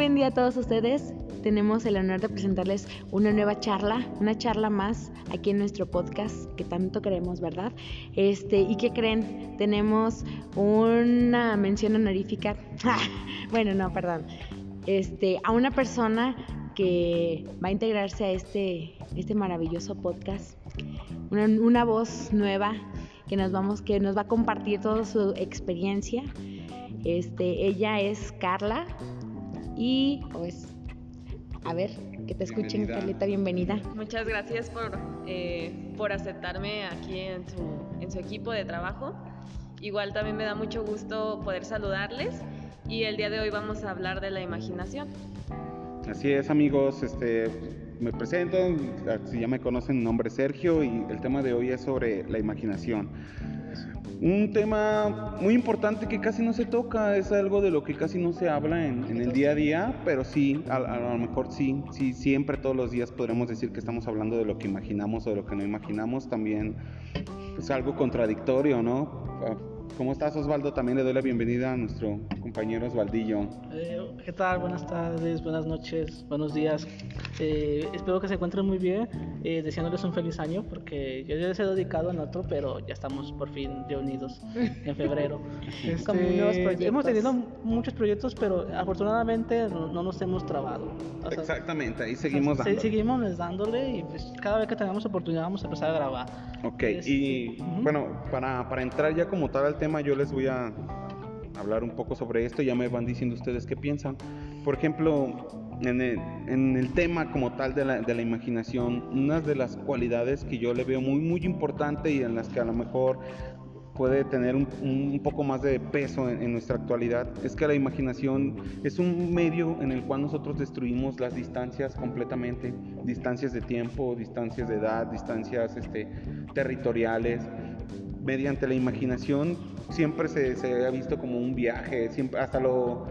buen día a todos ustedes. Tenemos el honor de presentarles una nueva charla, una charla más aquí en nuestro podcast que tanto queremos, ¿verdad? Este, ¿y qué creen? Tenemos una mención honorífica. bueno, no, perdón. Este, a una persona que va a integrarse a este, este maravilloso podcast. Una, una voz nueva que nos vamos, que nos va a compartir toda su experiencia. Este, ella es Carla y pues a ver, que te escuchen, Carlita, bienvenida. Muchas gracias por, eh, por aceptarme aquí en su, en su equipo de trabajo. Igual también me da mucho gusto poder saludarles y el día de hoy vamos a hablar de la imaginación. Así es, amigos, este, me presento, si ya me conocen, mi nombre es Sergio y el tema de hoy es sobre la imaginación. Un tema muy importante que casi no se toca, es algo de lo que casi no se habla en, el día a día, pero sí, a, a, lo mejor sí, sí, siempre todos los días podremos decir que estamos hablando de lo que imaginamos o de lo que no imaginamos, también es algo contradictorio, ¿no? ¿Cómo estás Osvaldo? También le doy la bienvenida a nuestro compañero Osvaldillo. Eh, ¿Qué tal? Buenas tardes, buenas noches, buenos días. Eh, espero que se encuentren muy bien, eh, deseándoles un feliz año, porque yo ya les he dedicado en otro, pero ya estamos por fin reunidos en febrero. Este, hemos tenido muchos proyectos, pero afortunadamente no, nos hemos trabado. Exactamente, ahí seguimos dándole. Seguimos dándole y pues, cada vez que tengamos oportunidad vamos a empezar a grabar. Ok, y este, bueno, para, para entrar ya como tal al tema, yo les voy a hablar un poco sobre esto, ya me van diciendo ustedes qué piensan. Por ejemplo, en el, en el tema como tal de la, de la, imaginación, una de las cualidades que yo le veo muy, muy importante y en las que a lo mejor puede tener un, un poco más de peso en, en, nuestra actualidad es que la imaginación es un medio en el cual nosotros destruimos las distancias completamente, distancias de tiempo, distancias de edad, distancias este, territoriales mediante la imaginación siempre se, ha visto como un viaje, siempre, hasta lo,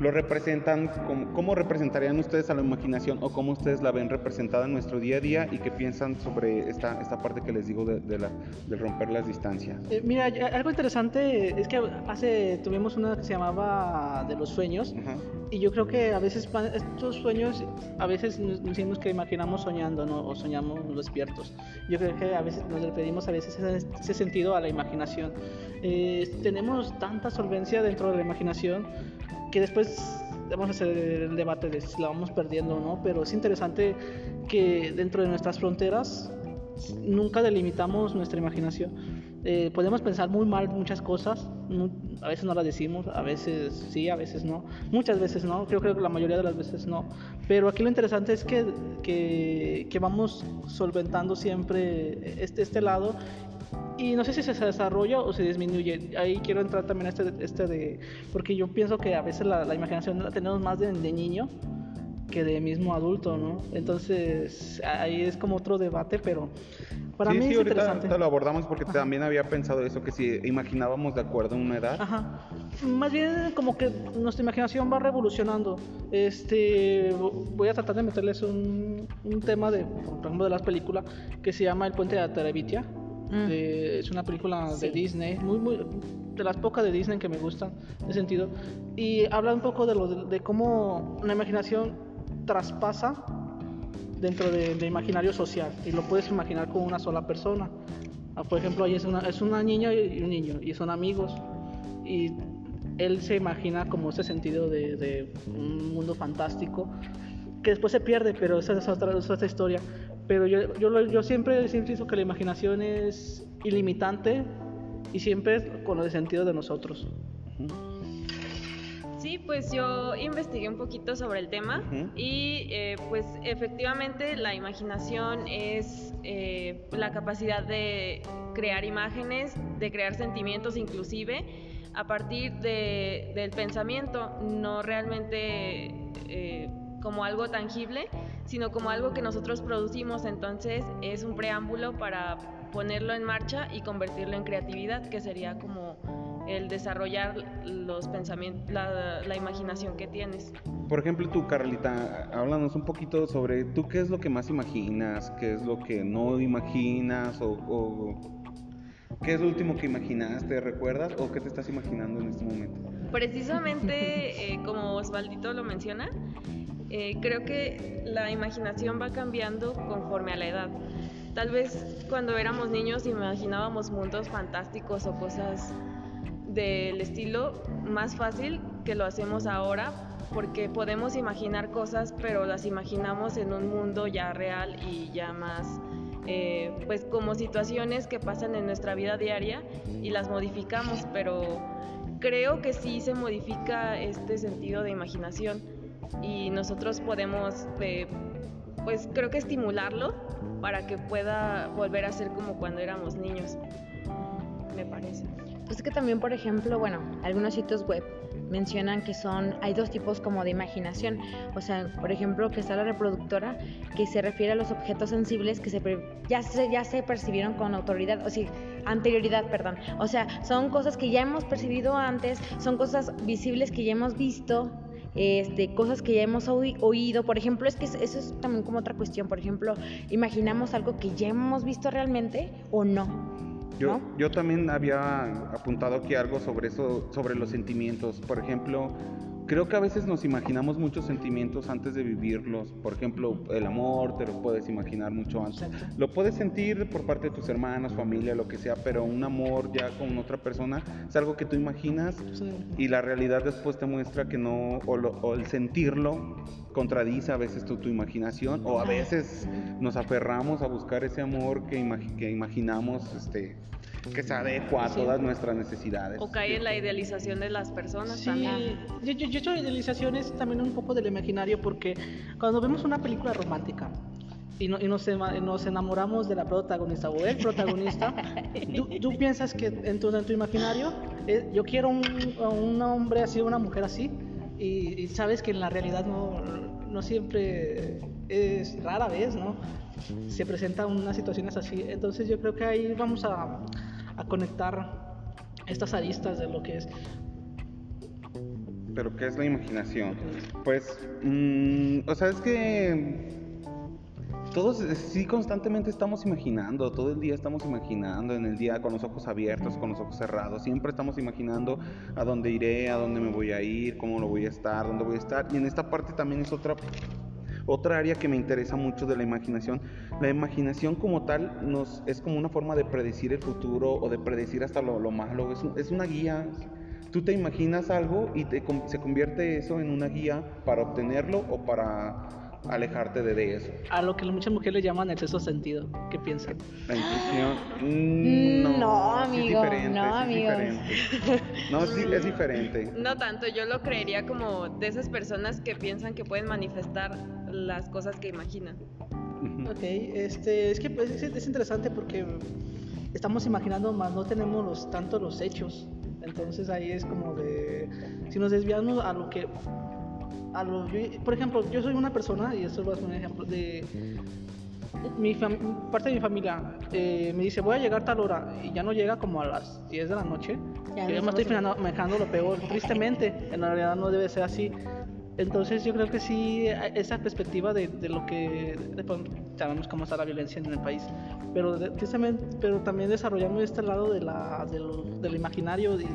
lo representan, como, ¿cómo representarían ustedes a la imaginación o cómo ustedes la ven representada en nuestro día a día y qué piensan sobre esta, esta parte que les digo de, de, la, de romper las distancias? Eh, mira, algo interesante es que hace tuvimos una que se llamaba de los sueños Ajá. y yo creo que a veces estos sueños, a veces nos decimos que imaginamos soñando ¿no? o soñamos despiertos. Yo creo que a veces nos referimos a veces ese sentido a la imaginación. Eh, tenemos tanta solvencia dentro de la imaginación que después vamos a hacer el debate de si la vamos perdiendo o no, pero es interesante que dentro de nuestras fronteras nunca delimitamos nuestra imaginación. Eh, podemos pensar muy mal muchas cosas, a veces no las decimos, a veces sí, a veces no, muchas veces no, creo, creo que la mayoría de las veces no, pero aquí lo interesante es que, que, que vamos solventando siempre este, este lado y no sé si se desarrolla o se disminuye. Ahí quiero entrar también a este, este de, porque yo pienso que a veces la, la imaginación la tenemos más de, de, niño que de mismo adulto, ¿no? Entonces ahí es como otro debate, pero para sí, mí sí, es ahorita, interesante. ahorita lo abordamos porque Ajá. también había pensado eso, que si imaginábamos de acuerdo a una edad. Ajá. Más bien como que nuestra imaginación va revolucionando. Este, voy a tratar de meterles un, un tema de, por ejemplo, de las películas que se llama El puente de Terabitia. Mm. De, es una película sí. de Disney, muy, muy, de las pocas de Disney que me gustan, de sentido. Y habla un poco de, lo, de, de cómo la imaginación traspasa dentro del de imaginario social y lo puedes imaginar con una sola persona. Ah, por ejemplo, ahí es una, es una niña y un niño y son amigos y él se imagina como ese sentido de, de un mundo fantástico que después se pierde, pero esa es otra, es otra historia. Pero yo, yo, yo siempre, siempre pienso que la imaginación es ilimitante y siempre con el sentido de nosotros. Uh -huh. Sí, pues yo investigué un poquito sobre el tema uh -huh. y eh, pues efectivamente la imaginación es eh, la capacidad de crear imágenes, de crear sentimientos inclusive a partir de, del pensamiento, no realmente eh, como algo tangible, sino como algo que nosotros producimos, entonces es un preámbulo para ponerlo en marcha y convertirlo en creatividad, que sería como el desarrollar los pensamientos, la, la, imaginación que tienes. Por ejemplo, tú, Carlita, háblanos un poquito sobre tú qué es lo que más imaginas, qué es lo que no imaginas o, o ¿Qué es lo último que imaginaste? ¿Recuerdas? ¿O qué te estás imaginando en este momento? Precisamente, eh, como Osvaldito lo menciona, eh, creo que la imaginación va cambiando conforme a la edad. Tal vez cuando éramos niños imaginábamos mundos fantásticos o cosas del estilo más fácil que lo hacemos ahora porque podemos imaginar cosas pero las imaginamos en un mundo ya real y ya más eh, pues como situaciones que pasan en nuestra vida diaria y las modificamos pero creo que sí se modifica este sentido de imaginación y nosotros podemos eh, pues creo que estimularlo para que pueda volver a ser como cuando éramos niños me parece pues es que también, por ejemplo, bueno, algunos sitios web mencionan que son, hay dos tipos como de imaginación. O sea, por ejemplo, que está la reproductora, que se refiere a los objetos sensibles que se, ya, se, ya se percibieron con autoridad, o sea, anterioridad, perdón. O sea, son cosas que ya hemos percibido antes, son cosas visibles que ya hemos visto, este, cosas que ya hemos oído. Por ejemplo, es que eso es también como otra cuestión. Por ejemplo, imaginamos algo que ya hemos visto realmente o no. Yo, yo también había apuntado aquí algo sobre eso, sobre los sentimientos. Por ejemplo, creo que a veces nos imaginamos muchos sentimientos antes de vivirlos. Por ejemplo, el amor, te lo puedes imaginar mucho antes. Lo puedes sentir por parte de tus hermanos, familia, lo que sea, pero un amor ya con otra persona es algo que tú imaginas y la realidad después te muestra que no, o, el sentirlo contradice a veces tu, tu, imaginación o a veces nos aferramos a buscar ese amor que, que imaginamos este, que se adecua a todas nuestras necesidades. O cae en la idealización de las personas sí, también. Yo, yo, yo hecho idealización es también un poco del imaginario porque cuando vemos una película romántica y, no, y nos, nos, enamoramos de la protagonista o el protagonista, tú, tú, piensas que en tu, en tu imaginario eh, yo quiero un, un, hombre así, una mujer así, y, y sabes que en la realidad no, no siempre es rara vez, ¿no? Se presentan unas situaciones así. Entonces yo creo que ahí vamos a, a conectar estas aristas de lo que es. Pero ¿qué es la imaginación? Pues, mmm, o sea, es que todos sí constantemente estamos imaginando, todo el día estamos imaginando, en el día con los ojos abiertos, con los ojos cerrados, siempre estamos imaginando a dónde iré, a dónde me voy a ir, cómo lo voy a estar, dónde voy a estar. Y en esta parte también es otra otra área que me interesa mucho de la imaginación, la imaginación como tal nos, es como una forma de predecir el futuro o de predecir hasta lo, malo, es, es, una guía. Tú te imaginas algo y te, se convierte eso en una guía para obtenerlo o para alejarte de eso. A lo que muchas mujeres le llaman el sexto sentido. ¿Qué piensan? La intuición. Mm, no, no, amigo. Es diferente, no, amigo. No, sí, es diferente. No tanto, yo lo creería como de esas personas que piensan que pueden manifestar las cosas que imaginan. Ok, este, es que pues, es, interesante porque estamos imaginando más, no tenemos los, tanto los hechos. Entonces ahí es como de, si nos desviamos a lo que, a lo, por ejemplo, yo soy una persona, y a ser un ejemplo, de mi parte de mi familia eh, me dice voy a llegar tal hora y ya no llega como a las 10 de la noche. Ya yo me estoy manejando lo peor, tristemente, en realidad no debe ser así. Entonces yo creo que sí, esa perspectiva de, de lo que sabemos cómo está la violencia en el país, pero, pero también desarrollamos este lado de la, del, del imaginario, de,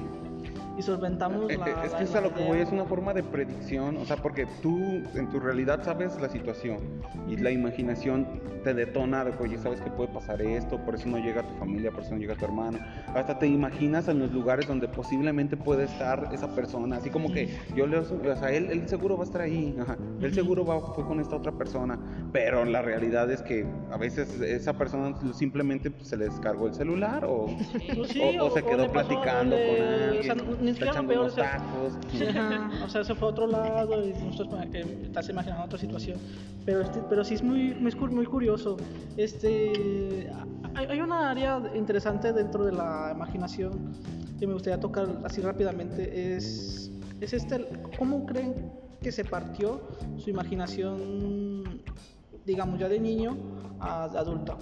y solventamos eh, la. Eh, es que es a lo que voy, es una forma de predicción, o sea, porque tú en tu realidad sabes la situación y la imaginación te detona de que, oye, sabes que puede pasar esto, por eso no llega tu familia, por eso no llega tu hermano. Hasta te imaginas en los lugares donde posiblemente puede estar esa persona, así como que yo le. O sea, él, él seguro va a estar ahí, ajá, él seguro va, fue con esta otra persona, pero la realidad es que a veces esa persona simplemente pues, se le descargó el celular o, o, se quedó platicando con alguien ni siquiera lo peor. o sea, se fue a otro lado y nosotros estás imaginando otra situación. Pero, este, pero sí es muy, muy, muy curioso. Este, hay, hay una área interesante dentro de la imaginación que me gustaría tocar así rápidamente. Es, es este, ¿cómo creen que se partió su imaginación, digamos, ya de niño a adulta?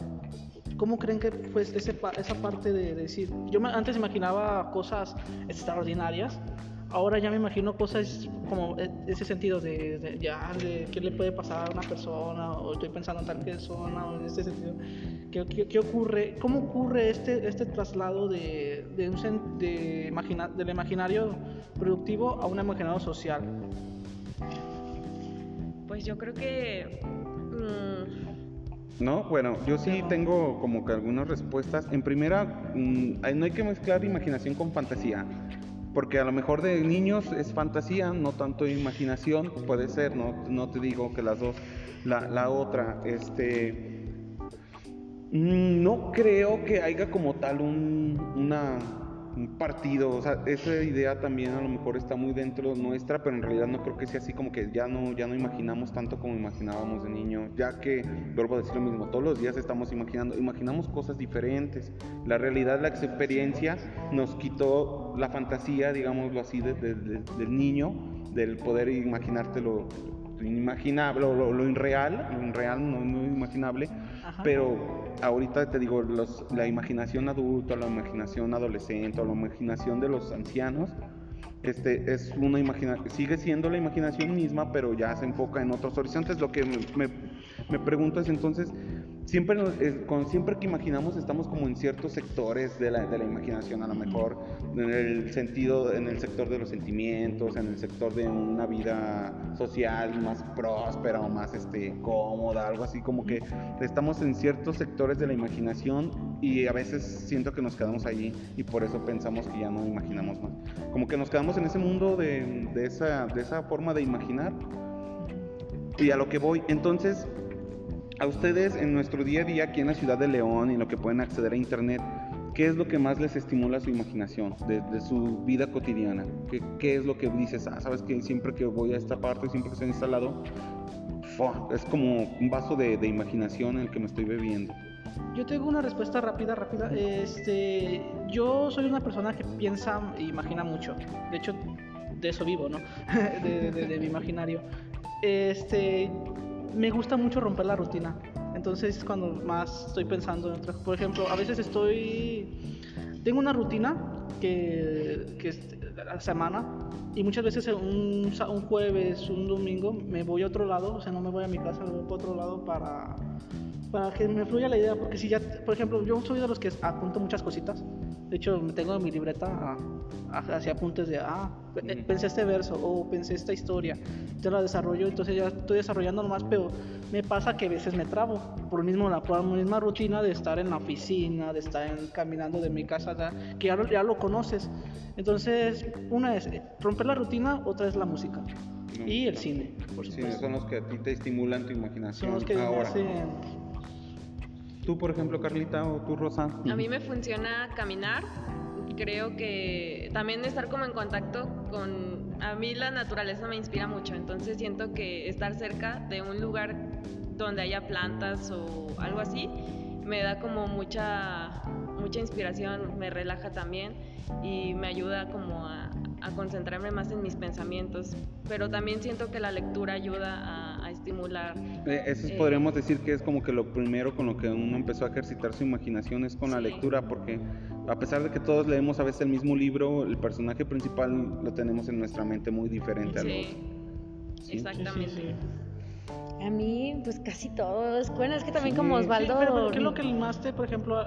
¿Cómo creen que fue ese, esa parte de decir, yo antes imaginaba cosas extraordinarias, ahora ya me imagino cosas como e, ese sentido de, ya, de qué le puede pasar a una persona, o estoy pensando en tal persona, o en este sentido. ¿Qué, qué, ocurre? ¿Cómo ocurre este, este traslado de, de un, de imagina, del imaginario productivo a un imaginario social? Pues yo creo que... Mm, no, bueno, yo sí tengo como que algunas respuestas. En primera, mm, no hay que mezclar imaginación con fantasía porque a lo mejor de niños es fantasía, no tanto imaginación, puede ser, no, no te digo que las dos, la, la otra, este, mm, no creo que haya como tal un, una un partido, o sea, esa idea también a lo mejor está muy dentro nuestra, pero en realidad no creo que sea así como que ya no, ya no imaginamos tanto como imaginábamos de niño, ya que, vuelvo a decir lo mismo, todos los días estamos imaginando, imaginamos cosas diferentes, la realidad, la experiencia nos quitó la fantasía, digámoslo así, del niño, del poder imaginártelo inimaginable, lo, lo, irreal, lo irreal, no, no imaginable, pero ahorita te digo, los, la imaginación adulta, la imaginación adolescente, la imaginación de los ancianos, este, es una imagina sigue siendo la imaginación misma, pero ya se enfoca en otros horizontes. Lo que me, me pregunto es entonces, siempre, con, siempre que imaginamos estamos como en ciertos sectores de la, de la, imaginación, a lo mejor en el sentido, en el sector de los sentimientos, en el sector de una vida social más próspera o más este, cómoda, algo así como que estamos en ciertos sectores de la imaginación y a veces siento que nos quedamos allí y por eso pensamos que ya no imaginamos más. Como que nos quedamos en ese mundo de, de esa, de esa forma de imaginar. Y a lo que voy, entonces a ustedes en nuestro día a día aquí en la ciudad de León y lo que pueden acceder a internet, ¿qué es lo que más les estimula su imaginación de, su vida cotidiana? ¿Qué, es lo que dices? Ah, sabes que siempre que voy a esta parte, siempre que estoy instalado, es como un vaso de, imaginación en el que me estoy bebiendo. Yo tengo una respuesta rápida, rápida. Este, yo soy una persona que piensa e imagina mucho. De hecho, de eso vivo, ¿no? de, de mi imaginario. Este, me gusta mucho romper la rutina. Entonces es cuando más estoy pensando en Por ejemplo, a veces estoy... Tengo una rutina que, que es la semana y muchas veces un, un jueves, un domingo me voy a otro lado, o sea, no me voy a mi casa, me voy a otro lado para, para que me fluya la idea. Porque si ya, por ejemplo, yo soy de los que apunto muchas cositas. De hecho, me tengo en mi libreta hacia apuntes de, ah, pensé este verso o pensé esta historia. Yo la desarrollo, entonces ya estoy desarrollando más, pero me pasa que a veces me trabo por lo mismo la, misma rutina de estar en la oficina, de estar caminando de mi casa, que ya lo, ya lo conoces. Entonces, una es romper la rutina, otra es la música. y el cine, por supuesto. son los que a ti te estimulan tu imaginación. Son los que ahora. Tú, por ejemplo, Carlita, o tú, Rosa. A mí me funciona caminar. Creo que también estar como en contacto con... A mí la naturaleza me inspira mucho, entonces siento que estar cerca de un lugar donde haya plantas o algo así me da como mucha, mucha inspiración, me relaja también y me ayuda como a, a concentrarme más en mis pensamientos, pero también siento que la lectura ayuda a, estimular. Eh, eso eh, podríamos decir que es como que lo primero con lo que uno empezó a ejercitar su imaginación es con la lectura, porque a pesar de que todos leemos a veces el mismo libro, el personaje principal lo tenemos en nuestra mente muy diferente a los... ¿Sí? Exactamente. A mí, pues casi todos. Bueno, es que también como Osvaldo. pero, ¿qué es lo que más te, por ejemplo,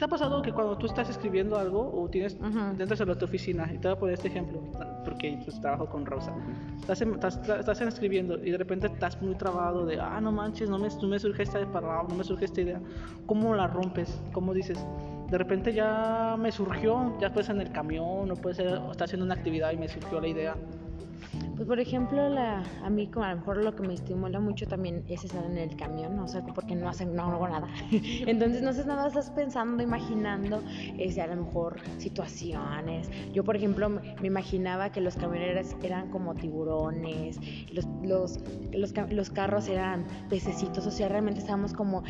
¿Te ha pasado que cuando tú estás escribiendo algo o tienes, dentro de tu oficina, y te voy a poner este ejemplo, porque pues trabajo con Rosa, estás, estás, escribiendo y de repente estás muy trabado de, ah, no manches, no me, no me surge esta no me surge esta idea, ¿cómo la rompes? ¿Cómo dices? De repente ya me surgió, ya puede ser en el camión, o puede ser, o estás haciendo una actividad y me surgió la idea pues por ejemplo, la, a mí como a lo mejor lo que me estimula mucho también es estar en el camión, o sea, porque no, hacen, no hago nada. Entonces no haces nada, estás pensando, imaginando este, a lo mejor situaciones. Yo, por ejemplo, me, imaginaba que los camioneros eran como tiburones, los, los, los, los, carros eran pececitos, o sea, realmente estábamos como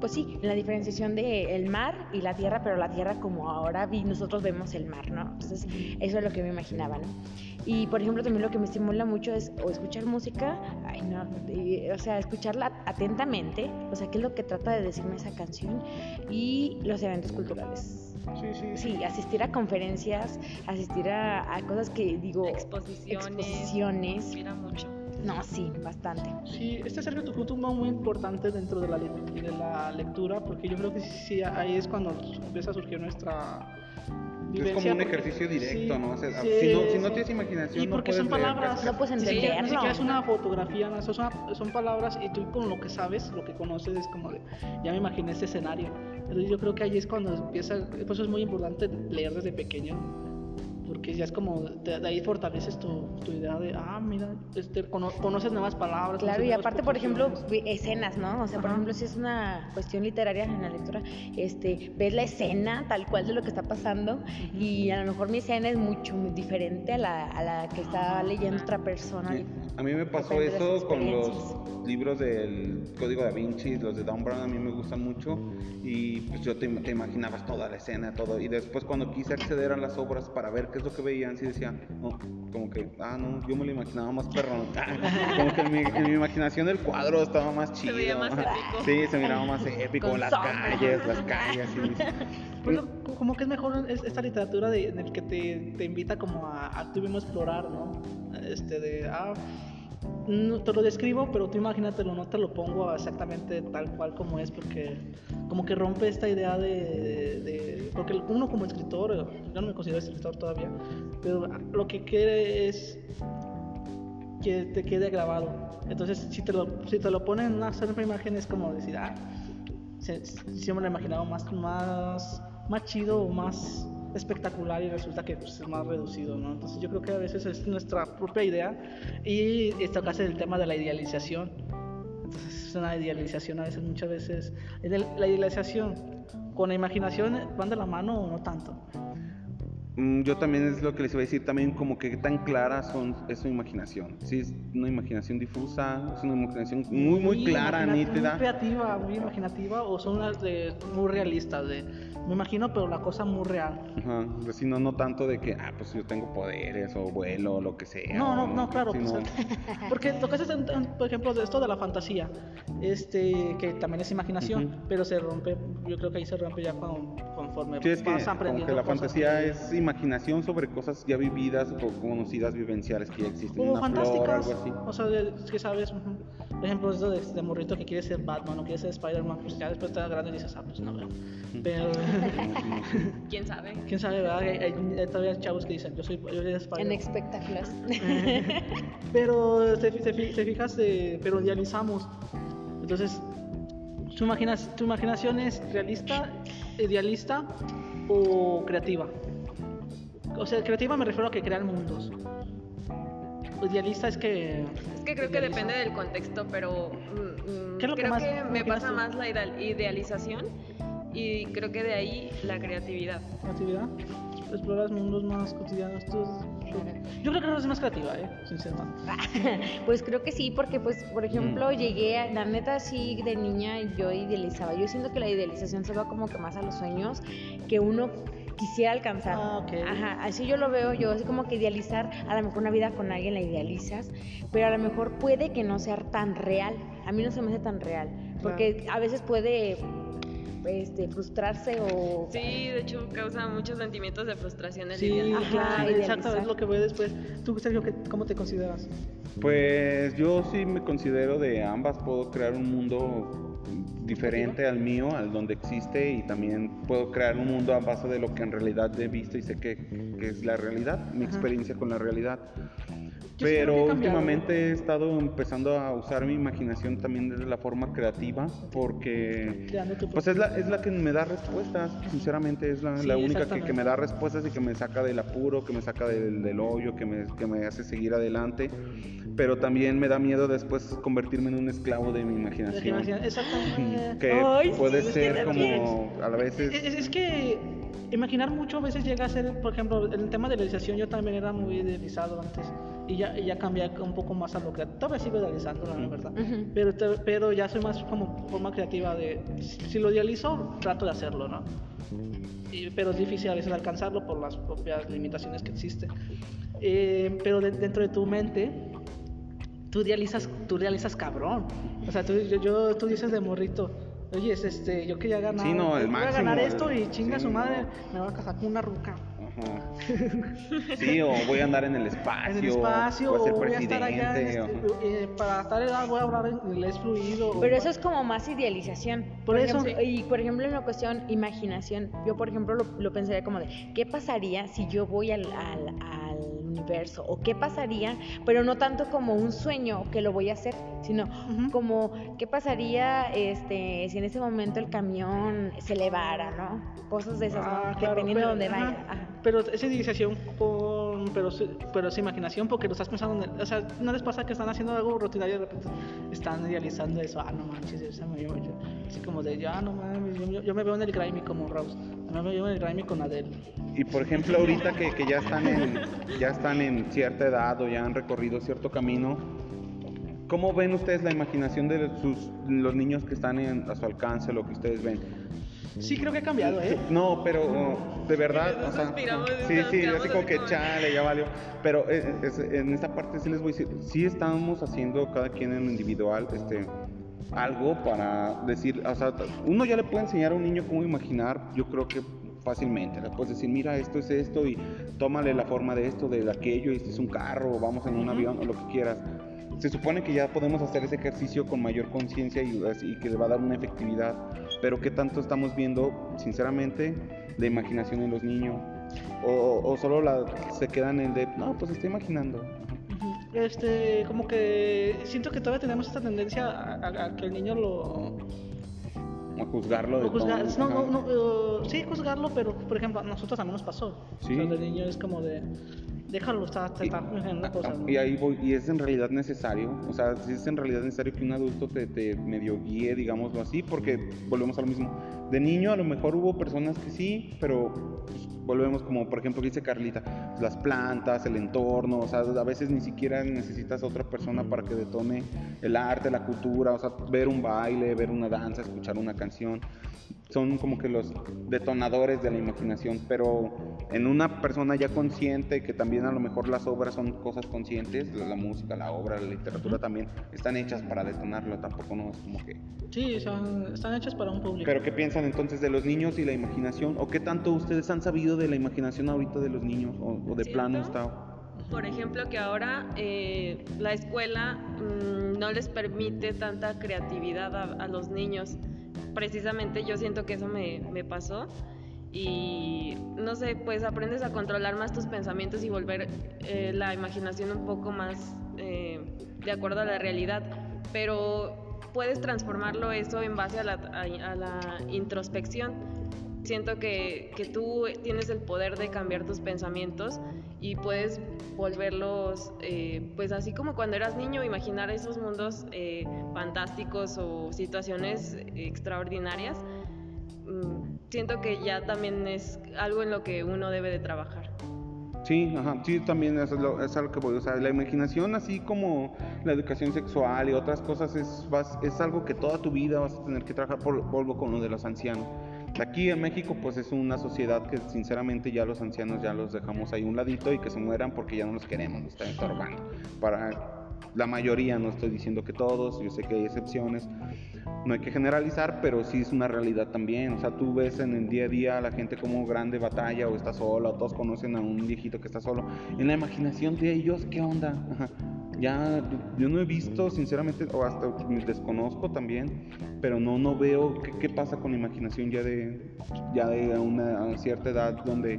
pues sí, en la diferenciación de el mar y la tierra, pero la tierra como ahora vi, nosotros vemos el mar, ¿no? Entonces, eso es lo que me imaginaba, ¿no? Y por ejemplo, también lo que me estimula mucho es o escuchar música, ay no, o sea, escucharla atentamente, o sea, qué es lo que trata de decirme esa canción y los eventos culturales. Sí, sí, sí. asistir a conferencias, asistir a, cosas que digo... Exposiciones. Exposiciones. Mira mucho. No, sí, bastante. Sí, este Sergio tu punto muy importante dentro de la, de la lectura, porque yo creo que sí, ahí es cuando empieza a surgir nuestra es como un ejercicio directo, ¿no? si, no si no tienes imaginación, y porque son palabras, no puedes entenderlo. Ni siquiera es una fotografía, no, son, son, palabras y tú con lo que sabes, lo que conoces, es como de, ya me imaginé ese escenario. Entonces yo creo que ahí es cuando empieza, por eso es muy importante leer desde pequeño porque ya es como, de, ahí fortaleces tu, tu, idea de, ah, mira, este, conoces nuevas palabras. Claro, y aparte, por ejemplo, escenas, ¿no? O sea, por ejemplo, si es una cuestión literaria en la lectura, este, ves la escena tal cual de lo que está pasando y a lo mejor mi escena es mucho muy diferente a la, a la que está leyendo otra persona. A mí me pasó eso con los libros del Código da Vinci, los de Dan Brown, a mí me gustan mucho y pues yo te, te imaginabas toda la escena, todo. Y después cuando quise acceder a las obras para ver qué lo que veían, sí decía, no, como que, ah, no, yo me lo imaginaba más perro. como que en mi, en mi, imaginación el cuadro estaba más chido. Se veía más épico. Sí, se miraba más épico, las calles, las calles. Bueno, como que es mejor esta literatura de, en el que te, te invita como a, a tú mismo explorar, ¿no? Este de, ah, no te lo describo, pero tú imagínatelo, no te lo pongo exactamente tal cual como es, porque como que rompe esta idea de, porque uno como escritor, yo no me considero escritor todavía, pero lo que quiere es que te quede grabado. Entonces, si te lo, si te lo ponen en una imagen, es como decir, ah, siempre lo he imaginado más, más, más chido o más espectacular y resulta que pues, es más reducido, ¿no? Entonces yo creo que a veces es nuestra propia idea y esto casi el tema de la idealización. Entonces es una idealización a veces, muchas veces. La idealización con la imaginación van de la mano o no tanto. Mm, yo también es lo que les iba a decir, también como que tan clara son, es su imaginación. Sí, es una imaginación difusa, es una imaginación muy, muy, clara, nítida. Muy creativa, muy imaginativa, o son las de, muy realistas, de me imagino, pero la cosa muy real. Ajá, pues no, no tanto de que, ah, pues yo tengo poderes o vuelo o lo que sea. No, no, no, claro. Pues, porque lo que haces, por ejemplo, de esto de la fantasía, este, que también es imaginación, pero se rompe, yo creo que ahí se rompe ya con, conforme sí, es vas que, aprendiendo. Como que la fantasía es imaginación sobre cosas ya vividas o conocidas, vivenciales que ya existen. O fantásticas, algo así. o sea, que sabes, por ejemplo, esto de, de, morrito que quiere ser Batman o quiere ser Spider-Man, pues ya después está grande y dices, ah, pues no, pero... ¿Quién sabe? ¿Quién sabe, verdad? Hay, hay, todavía chavos que dicen, yo soy, yo soy Spider-Man. En espectáculos. pero te, te, fijas, de, pero idealizamos. Entonces, ¿tu, imaginas, ¿tu imaginación es realista, idealista o creativa? O sea, creativa me refiero a que crean mundos idealista es que... Es que creo que depende del contexto, pero mm, mm, creo que me pasa más la idealización y creo que de ahí la creatividad. ¿Creatividad? Exploras mundos más cotidianos. Tú, yo creo que no es más creativa, ¿eh? sinceramente. pues creo que sí, porque, pues, por ejemplo, mm. llegué, a, la neta, sí, de niña yo idealizaba. Yo siento que la idealización se va como que más a los sueños que uno quisiera alcanzar. Ah, Ajá, así yo lo veo yo, así como que idealizar, a lo mejor una vida con alguien la idealizas, pero a lo mejor puede que no sea tan real. A mí no se me hace tan real, porque a veces puede este, frustrarse o... Sí, de hecho causa muchos sentimientos de frustración el Sí, Ajá, exacto, es lo que voy después. ¿Tú, Sergio, cómo te consideras? Pues yo sí me considero de ambas, puedo crear un mundo diferente al mío, al donde existe y también puedo crear un mundo a base de lo que en realidad he visto y sé que, que es la realidad, mi experiencia con la realidad. Pero últimamente he estado empezando a usar mi imaginación también desde la forma creativa porque pues es la, es la que me da respuestas, sinceramente es la, la única que, que, me da respuestas y que me saca del apuro, que me saca del, del hoyo, que me, que me hace seguir adelante pero también me da miedo después convertirme en un esclavo de mi imaginación. Exactamente. que puede ser como a veces... Es, es, que imaginar mucho a veces llega a ser, por ejemplo, el tema de la idealización yo también era muy idealizado antes y ya, ya cambié un poco más a lo creativo. Todavía sigo idealizando, la verdad, pero, pero ya soy más como forma creativa de, si lo idealizo, trato de hacerlo, ¿no? pero es difícil a veces alcanzarlo por las propias limitaciones que existen. Eh, pero dentro de tu mente tú realizas, tú realizas cabrón. O sea, tú, yo, tú dices de morrito, oye, este, yo quería ganar, Sí, no, el voy a máximo, ganar esto y chinga sí, su madre, no. me va a casar con una ruca. Ajá. Sí, o voy a andar en el espacio. en el espacio, o a ser o voy a presidente. estar allá, en este- ajá. eh, para tal edad voy a hablar en inglés fluido. o- Pero eso es como más idealización. Por eso- ejemplo, y por ejemplo, en la cuestión imaginación, yo por ejemplo lo, lo pensaría como de, ¿qué pasaría si yo voy al, al, al universo? ¿O qué pasaría? Pero no tanto como un sueño que lo voy a hacer, sino Ujú. como, ¿qué pasaría este, si en ese momento el camión se elevara, ¿no? Cosas de esas, ¿no? Ah, claro, Dependiendo pero- de dónde ajá. vaya. Ajá. Pero es idealización con, pero, pero es imaginación porque lo estás pensando en el, o sea, no les pasa que están haciendo algo rutinario y de repente están idealizando eso, ah, no manches, esa me yo, yo- así como de, ya, no mames, yo, yo- yo me veo en el Grammy como Rose, yo me veo en el Grammy con Adele. Y por ejemplo, ahorita que, que ya están en ya están en cierta edad o ya han recorrido cierto camino, ¿cómo ven ustedes la imaginación de sus los niños que están en- a su alcance, lo que ustedes ven? Sí, creo que ha cambiado, ¿eh? No, pero de verdad, Nos o sea, sí, sí, quedamos así como así que chale, ya valió. Pero eh, es- en esta parte sí les voy a decir, sí estamos haciendo cada quien en lo individual, este, algo para decir, o sea, uno ya le puede enseñar a un niño cómo imaginar, yo creo que fácilmente, le puedes decir, mira, esto es esto y tómale la forma de esto, de aquello, y este es un carro, o vamos en un avión, o lo que quieras. Se supone que ya podemos hacer ese ejercicio con mayor conciencia y, y que le va a dar una efectividad, pero ¿qué tanto estamos viendo, sinceramente, de imaginación en los niños? O, o solo la, se quedan en el de, no, pues estoy imaginando. Este, como que siento que todavía tenemos esta tendencia a, a- a que el niño lo, Juzgarlo de juzgar, todo, no, no, no, eh, sí, juzgarlo, pero por ejemplo, a nosotros también nos pasó. Sí. O sea, el niño es como de, déjalo, está, está, está cosas. ¿no? Y ahí voy, y es en realidad necesario, o sea, si es en realidad necesario que un adulto te, te medio guíe, digámoslo así, porque volvemos a lo mismo. De niño a lo mejor hubo personas que sí, pero pues, volvemos como, por ejemplo, dice Carlita, las plantas, el entorno, o sea, a veces ni siquiera necesitas a otra persona para que detone el arte, la cultura, o sea, ver un baile, ver una danza, escuchar una canción son como que los detonadores de la imaginación, pero en una persona ya consciente, que también a lo mejor las obras son cosas conscientes, la, la música, la obra, la literatura también están hechas para detonarlo, tampoco no es como que... Sí, son, están hechas para un público. Pero ¿qué piensan entonces de los niños y la imaginación? ¿O qué tanto ustedes han sabido de la imaginación ahorita de los niños? ¿O, o de plano está...? Por ejemplo, que ahora eh, la escuela mm, no les permite tanta creatividad a, a los niños. Precisamente yo siento que eso me, me pasó y no sé, pues aprendes a controlar más tus pensamientos y volver eh, la imaginación un poco más eh, de acuerdo a la realidad, pero puedes transformarlo eso en base a la, introspección. Siento que, que tú tienes el poder de cambiar tus pensamientos y puedes volverlos, eh, pues así como cuando eras niño, imaginar esos mundos fantásticos o situaciones extraordinarias. Siento que ya también es algo en lo que uno debe de trabajar. Sí, ajá, sí, también es, lo, es a lo que voy. O sea, la imaginación, así como la educación sexual y otras cosas, es, vas- es algo que toda tu vida vas a tener que trabajar. Por, con lo de los ancianos. Aquí en México, pues es una sociedad que sinceramente ya los ancianos ya los dejamos ahí a un ladito y que se mueran porque ya no los queremos, nos están estorbando. Para la mayoría, no estoy diciendo que todos, yo sé que hay excepciones, no hay que generalizar, pero sí es una realidad también. O sea, tú ves en el día a día a la gente como grande batalla o está sola, o todos conocen a un viejito que está solo. En la imaginación de ellos, ¿qué onda? Ya, yo no he visto, sinceramente, o hasta desconozco también, pero no, no veo qué, qué pasa con la imaginación ya de, ya de una cierta edad donde...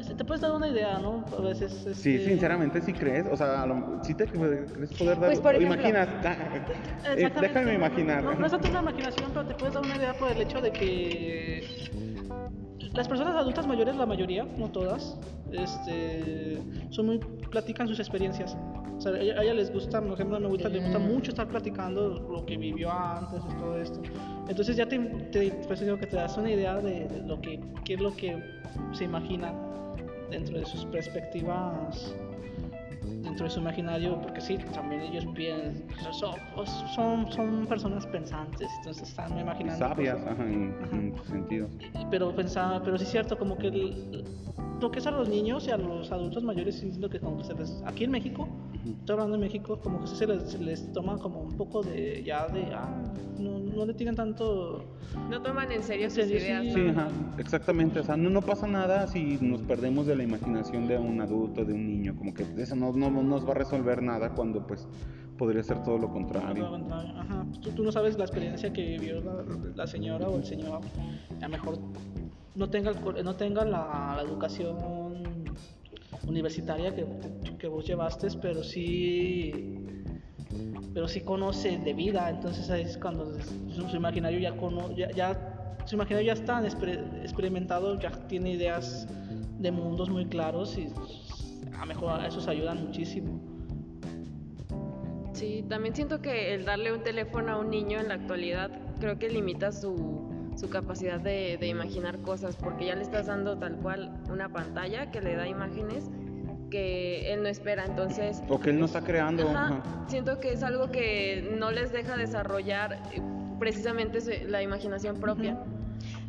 Se Te puedes dar una idea, ¿no? A veces. Sí, este, sinceramente, sí crees, o sea, a lo- sí te crees poder dar... Pues, por ejemplo, imaginas, ah, eh, Exactamente. déjame imaginar. No, no es tanto una imaginación, pero te puedes dar una idea por el hecho de que las personas adultas mayores, la mayoría, no todas, este, son muy platican sus experiencias. O sea, a ella, a ella les gusta, por ejemplo, a mi abuelita le gusta Mm. mucho estar platicando lo que vivió antes y todo esto. Entonces ya te, te, pues digo que te das una idea de, de lo que, qué es lo que se imagina dentro de sus perspectivas dentro de su imaginario, porque sí, también ellos piensan, son, son, son personas pensantes, entonces están imaginando. Sabias, cosas. ajá, en, Ajá. en muchos sentidos. Pero pensaba, pero sí es cierto, como que el- lo que es a los niños y a los adultos mayores, siento que como que se les, aquí en México, estoy hablando de México, como que se les, les, toma como un poco de, ya de, ah, no, no le tienen tanto... No toman en serio sus ideas. Sí, ajá, exactamente, o sea, no, no pasa nada si nos perdemos de la imaginación de un adulto, de un niño, como que eso no, no, no nos va a resolver nada cuando pues podría ser todo lo contrario. Ajá. Tú, no sabes la experiencia que vivió la, señora o el señor, a lo mejor no tenga, no tenga la, educación universitaria que, que, vos llevaste, pero sí pero sí conoce de vida, entonces ahí es cuando su, imaginario ya, cono, ya, su imaginario ya está experimentado, ya tiene ideas de mundos muy claros y a lo mejor a eso ayudan muchísimo. Sí, también siento que el darle un teléfono a un niño en la actualidad creo que limita su, su capacidad de, de, imaginar cosas, porque ya le estás dando tal cual una pantalla que le da imágenes que él no espera, entonces... O que él no está creando. Siento que es algo que no les deja desarrollar eh, precisamente la imaginación propia.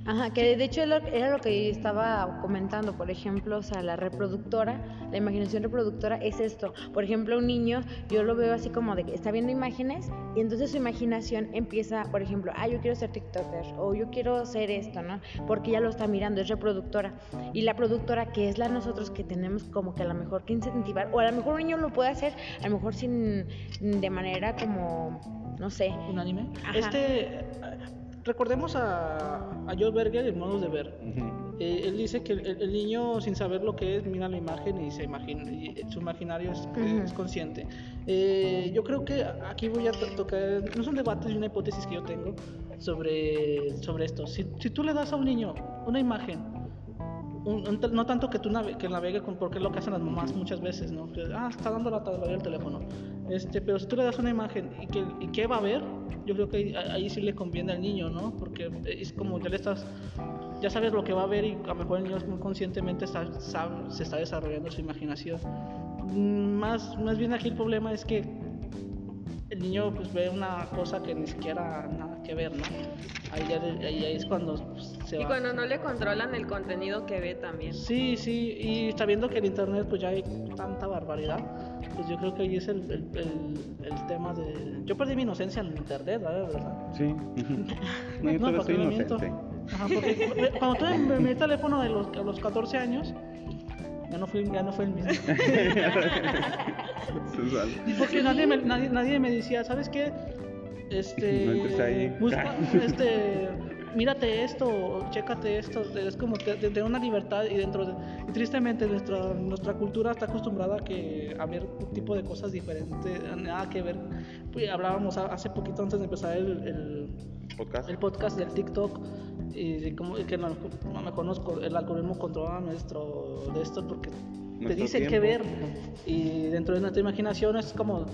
Ajá, que de hecho era lo que estaba comentando, por ejemplo, o sea, la reproductora, la imaginación reproductora es esto. Por ejemplo, un niño, yo lo veo así como de que está viendo imágenes y entonces su imaginación empieza, por ejemplo, ah, yo quiero ser TikToker o yo quiero hacer esto, ¿no? Porque ya lo está mirando, es reproductora. Y la productora, que es la nosotros que tenemos como que a lo mejor que incentivar, o a lo mejor un niño lo puede hacer, a lo mejor sin, de manera como, no sé. Unánime. Este recordemos a, a Joe Berger en modos de ver. Eh, él dice que el, niño, sin saber lo que es, mira la imagen y se imagina, y su imaginario es, es consciente. Eh, yo creo que aquí voy a tocar, no son debates y una hipótesis que yo tengo sobre, sobre esto. Si, si tú le das a un niño una imagen no tanto que tú navegue, que navegue con, porque es lo que hacen las mamás muchas veces, ¿no? Que, ah, está dando la todavía el teléfono. Este, pero si tú le das una imagen y que y va a ver, yo creo que ahí, sí le conviene al niño, ¿no? Porque es como ya le estás, ya sabes lo que va a ver y a lo mejor el niño muy conscientemente está, se está desarrollando su imaginación. Mm, más, más bien aquí el problema es que el niño pues ve una cosa que ni siquiera nada que ver, ¿no? Ahí, ya, ahí, es cuando pues, se Y cuando no le controlan el contenido que ve también. Sí, sí, y está viendo que en internet pues ya hay tanta barbaridad, pues yo creo que ahí es el, el, el, tema de... Yo perdí mi inocencia en internet, ¿verdad? Sí. no, no porque me miento. Ajá, porque cuando tuve mi teléfono de los, a los 14 años, ya no fui, ya no fue el mismo. y porque nadie me, nadie, nadie me decía, ¿sabes qué? Este, busca, este, mírate esto, chécate esto, es como que tener una libertad y dentro de, y tristemente nuestra, nuestra cultura está acostumbrada a, que, a ver un tipo de cosas diferentes, nada que ver. Pues, hablábamos hace poquito antes de empezar el, el, ¿Podcast? el podcast del TikTok y como que no, no conozco, el algoritmo controla nuestro de esto porque te dicen qué ver y dentro de nuestra imaginación es como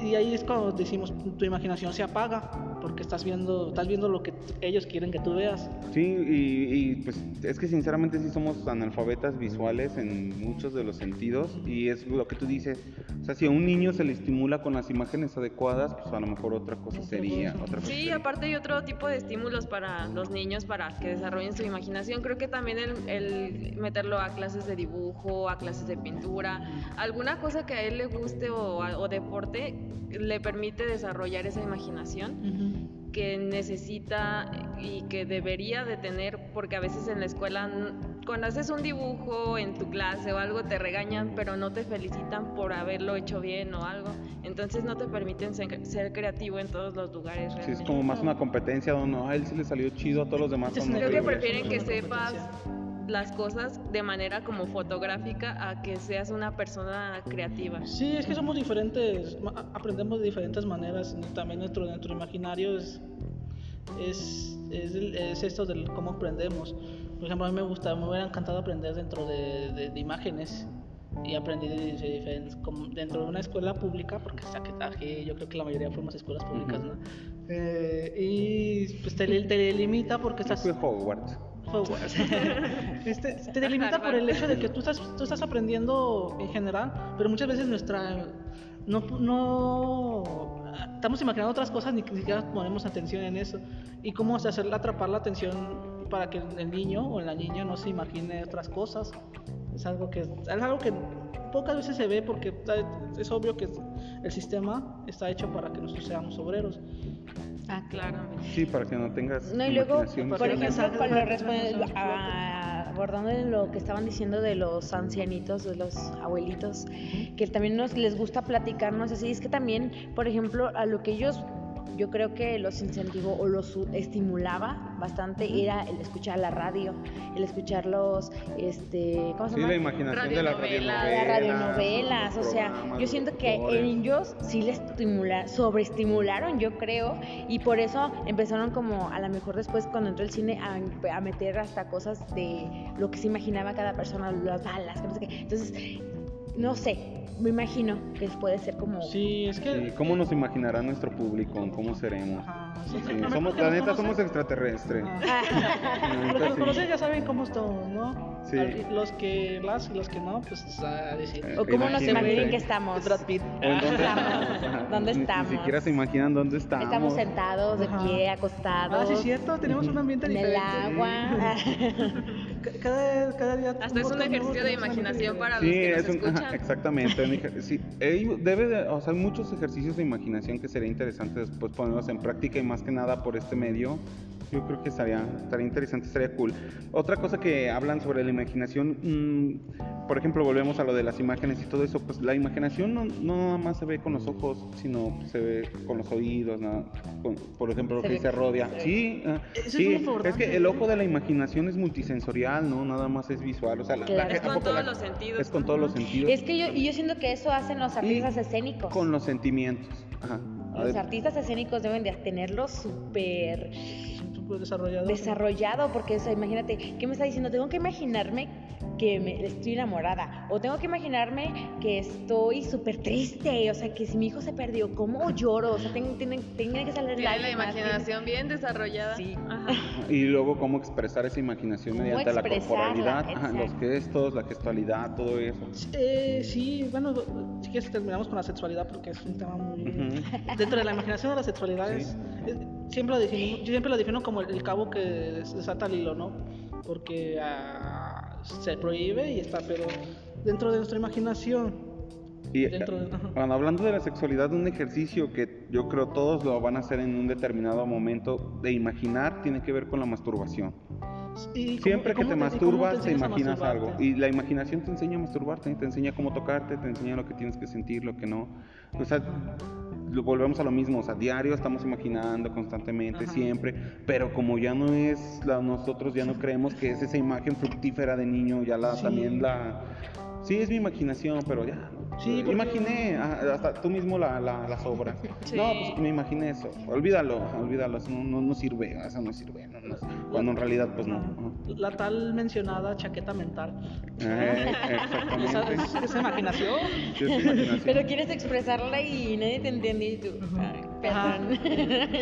y ahí es cuando decimos tu imaginación se apaga porque estás viendo estás viendo lo que ellos quieren que tú veas. Sí y, pues es que sinceramente sí somos analfabetas visuales en muchos de los sentidos y es lo que tú dices. O sea si a un niño se le estimula con las imágenes adecuadas pues a lo mejor otra cosa sería otra cosa sí aparte hay otro tipo de estímulos para los niños para que desarrollen su imaginación. Creo que también el, el meterlo a clases de dibujo a clases de pintura alguna cosa que a él le guste o, o deporte le permite desarrollar esa imaginación que necesita y que debería de tener, porque a veces en la escuela, cuando haces un dibujo en tu clase o algo, te regañan, pero no te felicitan por haberlo hecho bien o algo. Entonces no te permiten ser, creativo en todos los lugares. Sí, es como más una competencia donde a él sí le salió chido, a todos los demás. Creo que prefieren que sepas las cosas de manera como fotográfica a que seas una persona creativa. Sí, es que somos diferentes, aprendemos de diferentes maneras, también nuestro, nuestro imaginario es, es, es, esto de cómo aprendemos. Por ejemplo, a mí me gusta, me hubiera encantado aprender dentro de, de, imágenes y aprendí de, diferentes, como dentro de una escuela pública, porque aquí yo creo que la mayoría fuimos escuelas públicas, ¿no? Eh, y pues te, te limita porque estás... Hogwarts. este, te delimita por el hecho de que tú estás, tú estás aprendiendo en general, pero muchas veces nuestra... No, no estamos imaginando otras cosas ni siquiera ponemos atención en eso. Y cómo hacerle atrapar la atención para que el niño o la niña no se imagine otras cosas. Es algo que, es algo que pocas veces se ve porque es obvio que el sistema está hecho para que nosotros seamos obreros. Ah, claro. Sí, para que no tengas. No, y luego, por ejemplo, abordando lo que estaban diciendo de los ancianitos, de los abuelitos, que también nos les gusta platicarnos así, es que también, por ejemplo, a lo que ellos yo creo que los incentivó o los estimulaba bastante era el escuchar la radio, el escuchar los, este, ¿cómo se llama? Sí, la imaginación de las radionovelas. radionovelas, o sea, yo siento que ellos sí les estimularon, sobreestimularon, yo creo, y por eso empezaron como, a lo mejor después cuando entró el cine, a, a meter hasta cosas de lo que se imaginaba cada persona, las balas, no sé qué. Entonces, no sé, me imagino que puede ser como... Sí, es que... ¿Cómo nos imaginará nuestro público? ¿Cómo seremos? sí, somos, la neta, somos extraterrestres. Los que nos conocen ya saben cómo estamos, ¿no? Sí. Los que las los que no, pues a decir. O cómo nos imaginan que estamos. Brad Pitt. ¿Dónde estamos? ¿Dónde estamos? Ni, siquiera se imaginan dónde estamos. Estamos sentados, de pie, acostados. Ah, sí, es cierto, tenemos un ambiente diferente. En el agua. cada, cada día. Hasta es un ejercicio de imaginación para los que nos escuchan. exactamente. sí, debe de, o sea, hay muchos ejercicios de imaginación que sería interesante después ponerlos en práctica y más que nada por este medio yo creo que estaría, estaría interesante, estaría cool. Otra cosa que hablan sobre la imaginación, mm, por ejemplo, volvemos a lo de las imágenes y todo eso, pues la imaginación no, no nada más se ve con los ojos, sino se ve con los oídos, ¿no? por ejemplo, lo que dice Rodia. Sí, ah, sí, es, que el ojo de la imaginación es multisensorial, ¿no? Nada más es visual, o sea, es con todos los sentidos. Es con todos los sentidos. Es que yo, y yo siento que eso hacen los artistas escénicos. Con los sentimientos. Ajá. Los artistas escénicos deben de tenerlo súper desarrollado. Desarrollado, porque eso, imagínate, ¿qué me está diciendo? Tengo que imaginarme que me, estoy enamorada, o tengo que imaginarme que estoy súper triste, o sea, que si mi hijo se perdió, ¿cómo lloro? O sea, tiene, que salir la imaginación bien desarrollada. Sí. Y luego cómo expresar esa imaginación mediante la corporalidad, los gestos, la gestualidad, todo eso. Eh, sí, bueno, si quieres terminamos con la sexualidad porque es un tema muy... Dentro de la imaginación de la sexualidad es, siempre lo yo siempre lo defino como el, cabo que desata el hilo, ¿no? Porque ah, se prohíbe y está, pero dentro de nuestra imaginación. Y cuando hablando de la sexualidad, un ejercicio que yo creo todos lo van a hacer en un determinado momento de imaginar tiene que ver con la masturbación. Siempre que te, masturbas, te, imaginas algo. Y la imaginación te enseña a masturbarte, te enseña cómo tocarte, te enseña lo que tienes que sentir, lo que no. O sea, volvemos a lo mismo, o sea, diario estamos imaginando constantemente, siempre, pero como ya no es, la, nosotros ya no creemos que es esa imagen fructífera de niño, ya la, también la... Sí, es mi imaginación, pero ya, Sí, imaginé, hasta tú mismo la, la, las obras. No, pues me imaginé eso. Olvídalo, olvídalo, eso no, no, sirve, eso no sirve. cuando en realidad, pues no. La tal mencionada chaqueta mental. Eh, exactamente. ¿Esa, es, imaginación? Sí, es imaginación. Pero quieres expresarla y nadie te entiende y tú. perdón.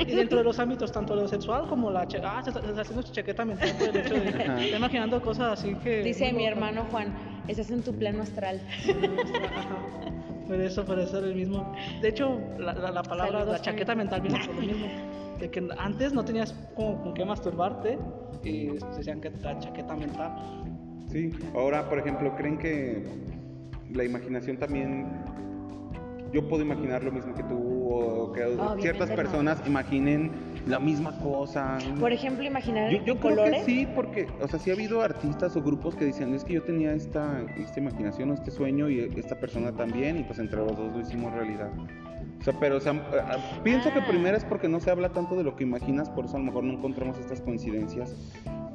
Y dentro de los ámbitos, tanto lo sexual como la chaqueta. Ah, estás haciendo chaqueta mental por el hecho de. Estás imaginando cosas así que. Dice mi hermano Juan Estás en tu plano astral. Por eso, por eso el mismo. De hecho, la, la, palabra, la chaqueta mental viene por lo mismo. De que antes no tenías con, qué masturbarte y decían que la chaqueta mental. Sí, ahora, por ejemplo, ¿creen que la imaginación también yo puedo imaginar lo mismo que tú o que ciertas personas imaginen la misma cosa. Por ejemplo, imaginar yo, yo creo que sí, porque, o sea, sí ha habido artistas o grupos que dicen, es que yo tenía esta, esta imaginación o este sueño y esta persona también, y pues entre los dos lo hicimos realidad. O sea, pero o sea, pienso que ah. primero es porque no se habla tanto de lo que imaginas, por eso a lo mejor no encontramos estas coincidencias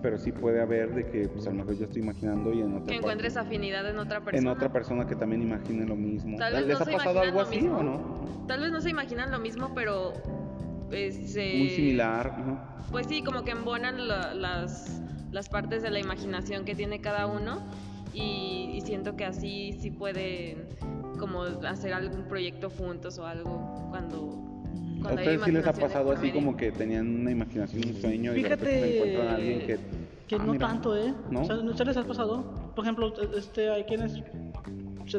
pero sí puede haber de que pues a lo mejor yo estoy imaginando y en otra que encuentres afinidad en otra persona en otra persona que también imagine lo mismo les ha pasado algo así o no tal vez no se imaginan lo mismo pero este, muy similar pues sí como que embonan las las partes de la imaginación que tiene cada uno y, y siento que así sí pueden como hacer algún proyecto juntos o algo cuando ¿A ustedes sí les ha pasado así como que tenían una imaginación, un sueño y de repente encuentran a alguien que... Que ah, no tanto, ¿eh? ¿No? O sea, les ha pasado? Por ejemplo, este, hay quienes...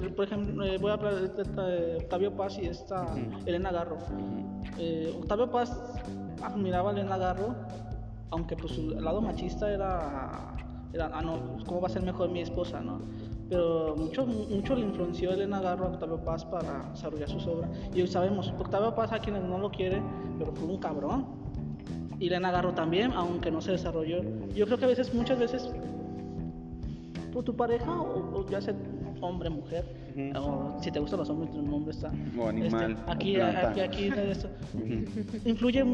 Por ejemplo, eh, voy a hablar de, de, Octavio Paz y esta Elena Garro. eh, Octavio Paz admiraba a Elena Garro, aunque pues su lado machista era... era ah, no, ¿cómo va a ser mejor mi esposa, no? pero mucho, mucho le influenció Elena Garro a Octavio Paz para desarrollar sus obras. Y hoy sabemos, Octavio Paz a quienes no lo quiere, pero fue un cabrón. Y Elena Garro también, aunque no se desarrolló. Yo creo que a veces, muchas veces, por tu pareja, o, ya sea hombre, mujer, o si te gustan los hombres, tu nombre está. O animal. Este, aquí, aquí, aquí, esto. Influye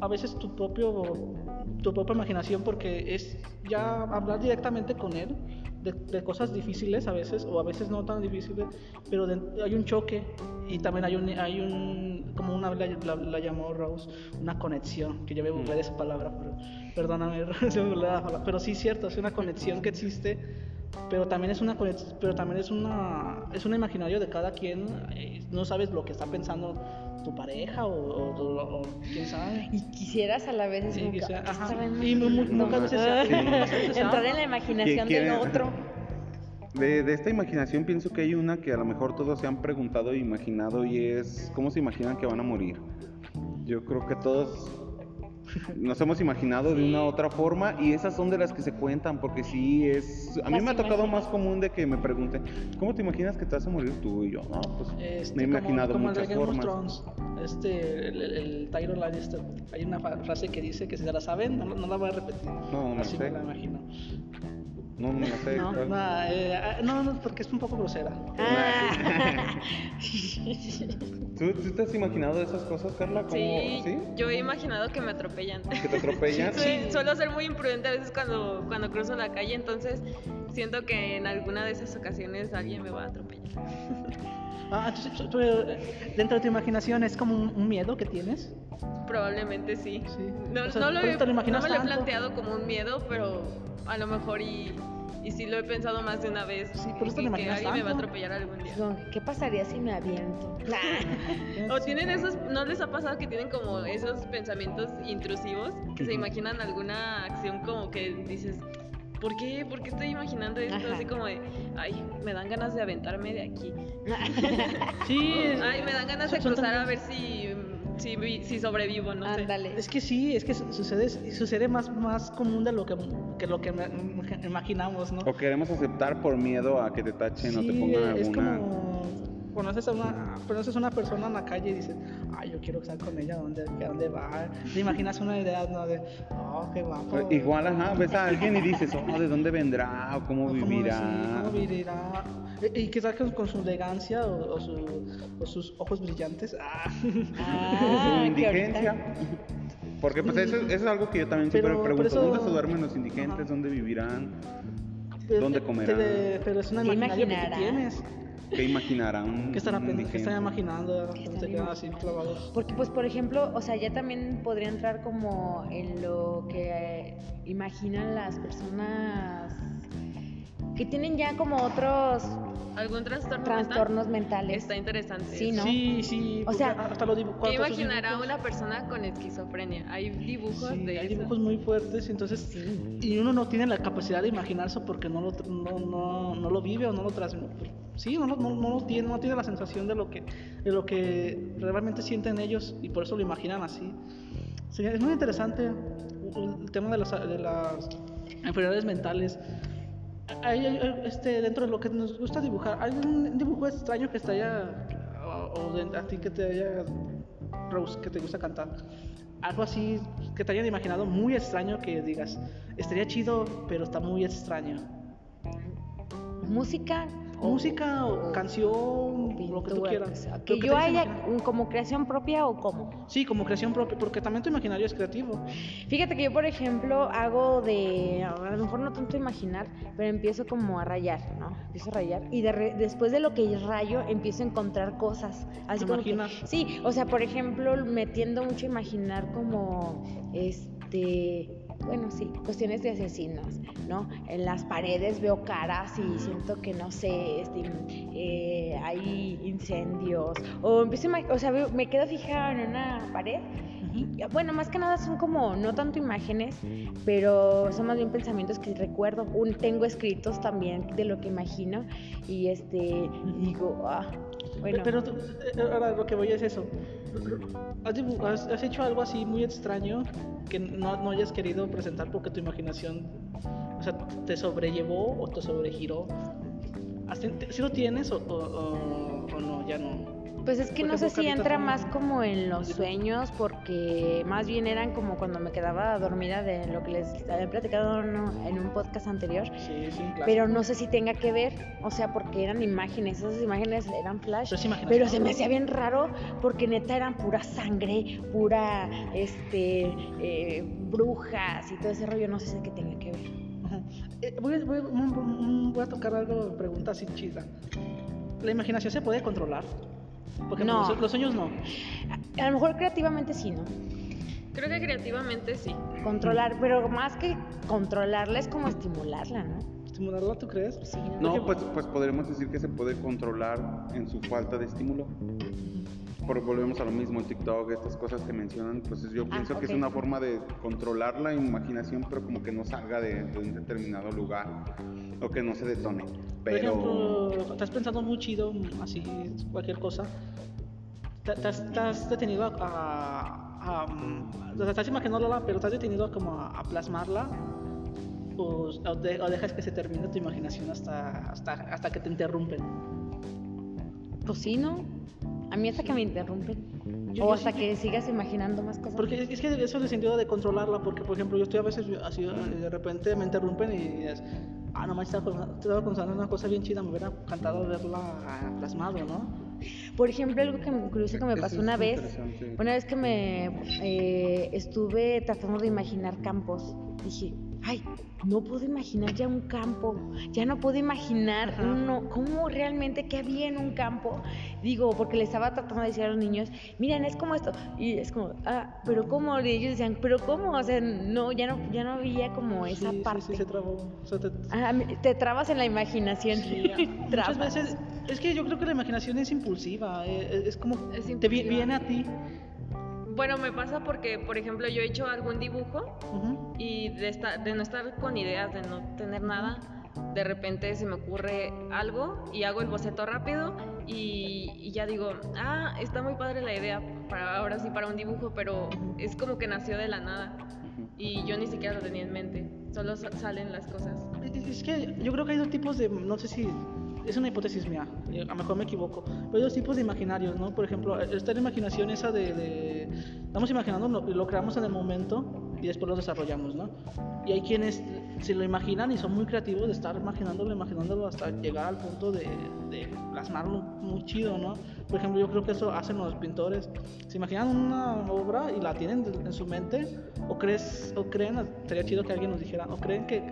a veces tu propio, tu propia imaginación porque es ya hablar directamente con él de, cosas difíciles a veces, o a veces no tan difíciles, pero hay un choque y también hay un, hay un como una vez la, llamó Rose, una conexión, que yo voy a volver esa palabra, pero, perdóname, pero sí es cierto, es una conexión que existe pero también es una pero también es una es un imaginario de cada quien eh, no sabes lo que está pensando tu pareja o, quién sabe. Y quisieras a la vez sí, y nunca entrar en la imaginación del otro. De, de, esta imaginación pienso que hay una que a lo mejor todos se han preguntado e imaginado y es cómo se imaginan que van a morir. Yo creo que todos nos hemos imaginado de una otra forma y esas son de las que se cuentan porque sí es a mí me ha tocado más común de que me pregunten cómo te imaginas que te vas a morir tú y yo no pues este, me he imaginado como, muchas el formas. Este el, el, Tyron Lannister hay una frase que dice que si se la saben no, no la voy a repetir. No, no así sé. me la imagino no, no sé. No, eh, ah, no, no, porque es un poco grosera. Ah. ¿Tú, ¿Tú, te has imaginado esas cosas, Carla? ¿Cómo, sí, ¿sí? yo he imaginado que me atropellan. ¿Que te atropellan? sí, suelo ser muy imprudente a veces cuando, cuando cruzo la calle, entonces siento que en alguna de esas ocasiones alguien me va a atropellar. Ah, entonces, tú, eh, dentro de tu imaginación es como un, miedo que tienes. Probablemente sí. sí. No, no, lo, he, no me lo he planteado como un miedo, pero a lo mejor y, y sí lo he pensado más de una vez. Sí, por eso que alguien me va a atropellar algún día. ¿Qué pasaría si me aviento? o tienen esos, ¿no les ha pasado que tienen como esos pensamientos intrusivos? Que se imaginan alguna acción como que dices, ¿por qué? ¿Por qué estoy imaginando esto? Así como de, ay, me dan ganas de aventarme de aquí. sí. ay, me dan ganas de cruzar a ver si si, si sobrevivo, no Ándale. sé. Es que sí, es que sucede, sucede más, más común de lo que, que lo que imaginamos, ¿no? O queremos aceptar por miedo a que te tachen o te pongan alguna... Es como conoces a una, conoces a una persona en la calle y dices, ay, yo quiero estar con ella, ¿dónde, dónde va? Te imaginas una idea, ¿no? De, oh, qué guapo. Pues igual, ajá, ves a alguien y dices, oh, ¿de dónde vendrá? ¿O cómo vivirá? ¿Cómo vivirá? ¿Y qué tal con, su elegancia o, o, sus ojos brillantes? Ah, ah su indigencia. Porque pues eso, eso, es algo que yo también siempre me pregunto, ¿dónde se duermen los indigentes? ¿Dónde vivirán? ¿Dónde comerán? pero es una imaginación que tú tienes. ¿Qué imaginarán? ¿Qué están, ¿qué están imaginando? Se quedan así clavados. Porque, pues, por ejemplo, o sea, ya también podría entrar como en lo que imaginan las personas que tienen ya como otros algún trastorno trastornos mentales. Está interesante. Sí, ¿no? Sí, sí. O sea, hasta lo dibujo. ¿Qué imaginará una persona con esquizofrenia? Hay dibujos sí, de hay dibujos muy fuertes, entonces y uno no tiene la capacidad de imaginarse porque no lo no, no, no lo vive o no lo transmite. Sí, no, no, no, lo tiene, no tiene la sensación de lo que de lo que realmente sienten ellos y por eso lo imaginan así. Sí, es muy interesante el tema de las, de las enfermedades mentales hay, este, dentro de lo que nos gusta dibujar, ¿hay un dibujo extraño que te haya, o, a ti que te haya, Rose, que te gusta cantar? Algo así que te hayan imaginado muy extraño que digas, estaría chido, pero está muy extraño. Música música o canción, lo que tú quieras. Que yo haya como creación propia o cómo. Sí, como creación propia, porque también tu imaginario es creativo. Fíjate que yo, por ejemplo, hago de, a lo mejor no tanto imaginar, pero empiezo como a rayar, ¿no? Empiezo a rayar y después de lo que rayo empiezo a encontrar cosas. Así como sí, o sea, por ejemplo, metiendo mucho a imaginar como este bueno, sí, cuestiones de asesinos, ¿no? En las paredes veo caras y siento que, no sé, este, eh, hay incendios. O empiezo, o sea, me quedo fijada en una pared. Y, bueno, más que nada son como, no tanto imágenes, pero son más bien pensamientos que recuerdo. Un, tengo escritos también de lo que imagino y este, digo, ah, bueno. Pero eh, ahora lo que voy es eso. ¿Has, has, hecho algo así muy extraño que no, no, hayas querido presentar porque tu imaginación o sea, te sobrellevó o te sobregiró? ¿Si lo tienes o, o no? Ya no. Pues es que no sé si entra más como en los sueños, porque más bien eran como cuando me quedaba dormida de lo que les había platicado en un podcast anterior. Sí, sí, Pero no sé si tenga que ver, o sea, porque eran imágenes, esas imágenes eran flash. Pero se me hacía bien raro porque neta eran pura sangre, pura, este, eh, brujas y todo ese rollo, no sé si qué tenga que ver. Eh, voy, voy, voy, a tocar algo, pregunta así chida. ¿La imaginación se puede controlar? Porque no. los, sueños no. A, lo mejor creativamente sí, ¿no? Creo que creativamente sí. Controlar, pero más que controlarla es como estimularla, ¿no? ¿Estimularla tú crees? Sí. No, pues, pues podremos decir que se puede controlar en su falta de estímulo. Por, volvemos a lo mismo, el TikTok, estas cosas que mencionan, pues yo ah, pienso que es una forma de controlar la imaginación, pero como que no salga de, de un determinado lugar o que no se detone. Pero... Por ejemplo, estás pensando muy chido, así, cualquier cosa. Te, has, detenido a, a, o sea, estás imaginándola, pero estás detenido como a, plasmarla o, o, dejas que se termine tu imaginación hasta, hasta, hasta que te interrumpen. Pues sí, ¿no? A mí hasta que me interrumpen. o hasta que sigas imaginando más cosas. Porque es que eso es el sentido de controlarla, porque por ejemplo yo estoy a veces así, de repente me interrumpen y es, ah, no manches, estaba pensando en una cosa bien chida, me hubiera encantado verla plasmado, ¿no? Por ejemplo, algo que me curioso que me pasó una vez, una vez que me eh, estuve tratando de imaginar campos, dije, ay, no puedo imaginar ya un campo, ya no puedo imaginar uno, cómo realmente qué había en un campo. Digo, porque le estaba tratando de decir a los niños, miren, es como esto. Y es como, ah, pero ¿cómo? Y ellos decían, pero ¿cómo? O sea, no, ya no, ya no había como esa parte. Sí, sí, se trabó. te... Ah, te... trabas en la imaginación. muchas veces, es que yo creo que la imaginación es impulsiva, eh, es, como, te viene a ti. Bueno, me pasa porque, por ejemplo, yo he hecho algún dibujo y de, de no estar con ideas, de no tener nada, de repente se me ocurre algo y hago el boceto rápido y, ya digo, ah, está muy padre la idea, para ahora sí para un dibujo, pero es como que nació de la nada y yo ni siquiera lo tenía en mente, solo salen las cosas. Es que yo creo que hay dos tipos de, no sé si es una hipótesis mía, a lo mejor me equivoco, pero hay dos tipos de imaginarios, ¿no? Por ejemplo, está la imaginación esa de, estamos imaginando, lo, lo creamos en el momento y después lo desarrollamos, ¿no? Y hay quienes se lo imaginan y son muy creativos de estar imaginándolo, imaginándolo hasta llegar al punto de, de plasmarlo muy chido, ¿no? Por ejemplo, yo creo que eso hacen los pintores. Se imaginan una obra y la tienen en su mente, o crees, o creen, sería chido que alguien nos dijera, o creen que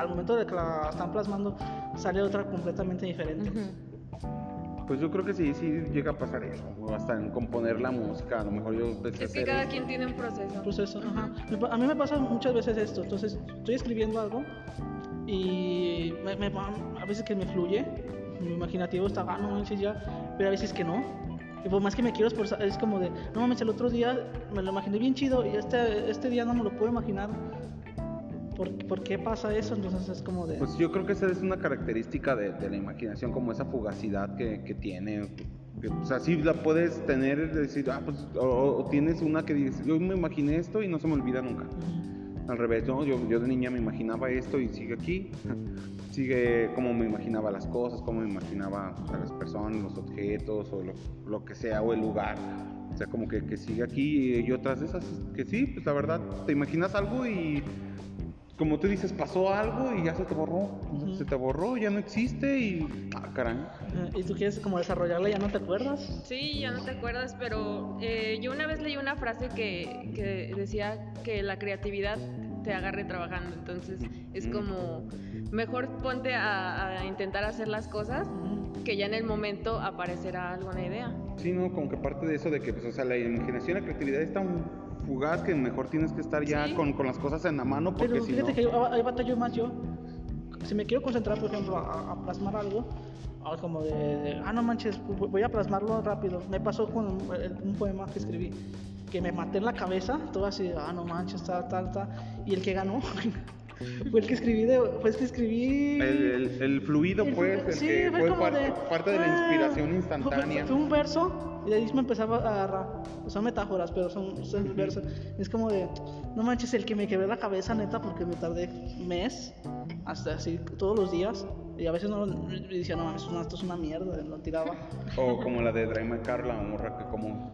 al momento de que la están plasmando sale otra completamente diferente. Pues yo creo que sí, sí llega a pasar eso. Hasta en componer la música, a lo mejor yo... Es que cada quien tiene un proceso. Un proceso, ajá. A mí me pasa muchas veces esto. Entonces, estoy escribiendo algo y me, a veces que me fluye, mi imaginativo está, ah, no manches ya, pero a veces que no. Y por más que me quiero esforzar, es como de, no mames, el otro día me lo imaginé bien chido y este, este día no me lo puedo imaginar ¿Por, qué pasa eso? Entonces es como de... Pues yo creo que esa es una característica de, la imaginación, como esa fugacidad que, que tiene. o sea, sí la puedes tener, decir, ah, pues, o, tienes una que dices, yo me imaginé esto y no se me olvida nunca. Al revés, ¿no? yo, yo de niña me imaginaba esto y sigue aquí. sigue como me imaginaba las cosas, como me imaginaba a las personas, los objetos o lo, lo que sea, o el lugar. O sea, como que, que sigue aquí y otras de esas que sí, pues la verdad, te imaginas algo y como tú dices, pasó algo y ya se te borró. Se te borró, ya no existe y. Ah, caray. ¿Y tú quieres como desarrollarla ya no te acuerdas? Sí, ya no te acuerdas, pero eh, yo una vez leí una frase que, que decía que la creatividad te agarre trabajando. Entonces es como, mejor ponte a, intentar hacer las cosas que ya en el momento aparecerá alguna idea. Sí, no, como que parte de eso de que, pues, o sea, la imaginación, la creatividad es tan fugaz que mejor tienes que estar ya con, con, las cosas en la mano porque Pero fíjate que ahí batallo más yo. Si me quiero concentrar, por ejemplo, a, plasmar algo, como de, ah, no manches, voy a plasmarlo rápido. Me pasó con un, poema que escribí, que me maté en la cabeza, todo así, ah, no manches, tal, tal, tal. Y el que ganó fue el que escribí, de, fue el que escribí... El, el, fluido, pues, el que fue, parte, de la ah, inspiración instantánea. Fue, un verso y de ahí me empezaba a agarrar. Son metáforas, pero son, son versos. Es como de, no manches, el que me quebré la cabeza, neta, porque me tardé mes, hasta así, todos los días, Y a veces no decía, no, esto es una mierda, lo tiraba. O como la de Draima Carla, morra que como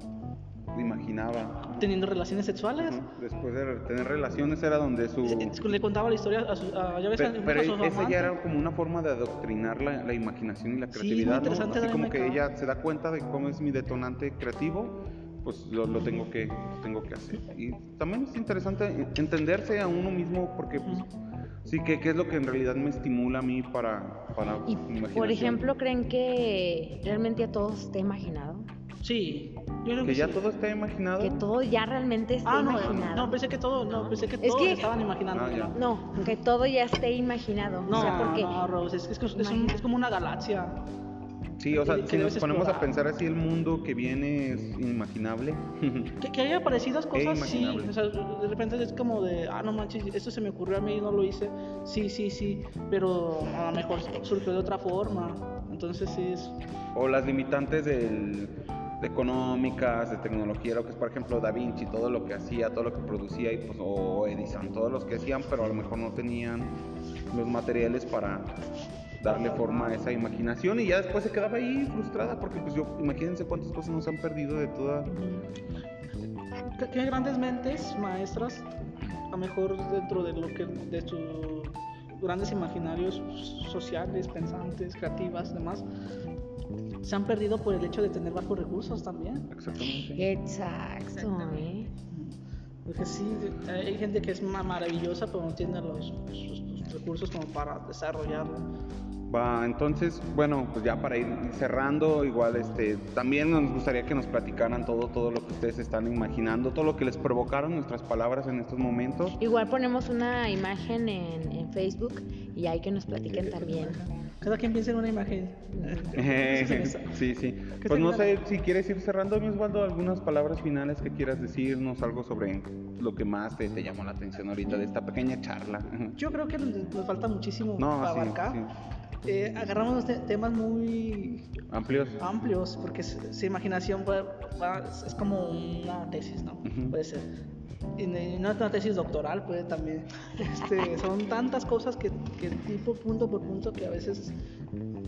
imaginaba. Teniendo relaciones sexuales. Después de tener relaciones era donde su... Le contaba la historia a su... A, ya ves, pero, pero esa ya era como una forma de adoctrinar la, la imaginación y la creatividad, sí, ¿no? Así como que ella se da cuenta de cómo es mi detonante creativo, pues lo, lo, tengo, que, tengo que hacer. Y también es interesante entenderse a uno mismo porque... Pues, Sí, ¿qué, ¿qué, es lo que en realidad me estimula a mí para, para y, Por ejemplo, ¿creen que realmente a todos esté imaginado? Sí, yo creo que, que ya todo está imaginado. Que todo ya realmente está ah, no, imaginado. No, pensé que todo, no, pensé que todo estaban imaginando. Ah, no, que todo ya esté imaginado. No, o sea, porque no, Rose, es, es, es, un, es como una galaxia. Sí, o sea, si nos ponemos a pensar así, el mundo que viene es inimaginable. que, que haya parecidas cosas, sí. O sea, de repente es como de, ah, no manches, esto se me ocurrió a mí y no lo hice. Sí, sí, sí, pero a lo mejor surgió de otra forma. Entonces sí es... O las limitantes del de económicas, de tecnología, lo que es por ejemplo Da Vinci, todo lo que hacía, todo lo que producía, y pues, o Edison, todos los que hacían, pero a lo mejor no tenían los materiales para darle forma a esa imaginación y ya después se quedaba ahí frustrada porque pues yo imagínense cuántas cosas nos han perdido de toda qué grandes mentes maestras a lo mejor dentro de lo que de sus grandes imaginarios sociales pensantes creativas demás se han perdido por el hecho de tener bajos recursos también. Exactamente. Exacto. Porque sí, hay gente que es maravillosa, pero no tiene los, recursos como para desarrollarlo. Va, entonces, bueno, pues ya para ir cerrando, igual este, también nos gustaría que nos platicaran todo, todo lo que ustedes están imaginando, todo lo que les provocaron nuestras palabras en estos momentos. Igual ponemos una imagen en, en Facebook y hay que nos platiquen también. Cada quien piensa en una imagen. sí, sí. Pues no sé si quieres ir cerrando, mi Osvaldo, algunas palabras finales que quieras decirnos, algo sobre lo que más te, llamó la atención ahorita de esta pequeña charla. Yo creo que nos falta muchísimo para abarcar. Eh, agarramos temas muy amplios, amplios porque su, imaginación es como una tesis, ¿no? Puede ser en una tesis doctoral puede también. Este, son tantas cosas que, que, tipo punto por punto que a veces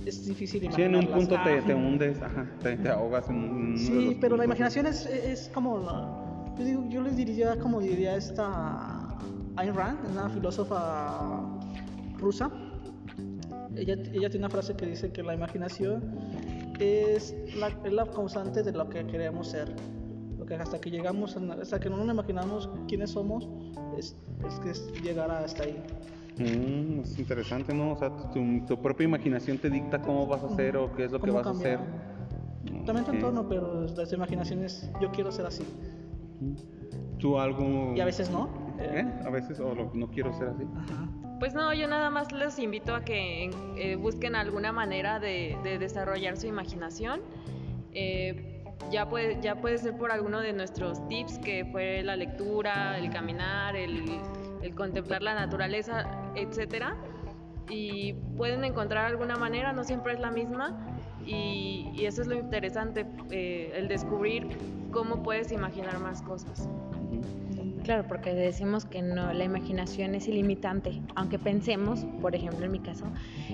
es difícil imaginar. Sí, en un punto te, te, hundes, ajá, te, ahogas en un... Sí, pero la imaginación es, es como... Yo, digo, yo les diría como diría esta Ayn Rand, una filósofa rusa. Ella, ella tiene una frase que dice que la imaginación es la, es la causante de lo que queremos ser hasta que llegamos, hasta que no nos imaginamos quiénes somos, es, es que es llegar hasta ahí. Mm, es interesante, ¿no? O sea, tu, propia imaginación te dicta cómo vas a hacer o qué es lo que vas a hacer. También tu entorno, pero las imaginaciones, yo quiero ser así. ¿Tú algo...? Y a veces no. ¿Eh? A veces, o no quiero ser así. Pues no, yo nada más les invito a que eh, busquen alguna manera de, de, desarrollar su imaginación. Eh, ya puede, ya puede ser por alguno de nuestros tips, que fue la lectura, el caminar, el, contemplar la naturaleza, etcétera. Y pueden encontrar alguna manera, no siempre es la misma, y, eso es lo interesante, eh, el descubrir cómo puedes imaginar más cosas. Claro, porque decimos que no, la imaginación es ilimitante, aunque pensemos, por ejemplo en mi caso,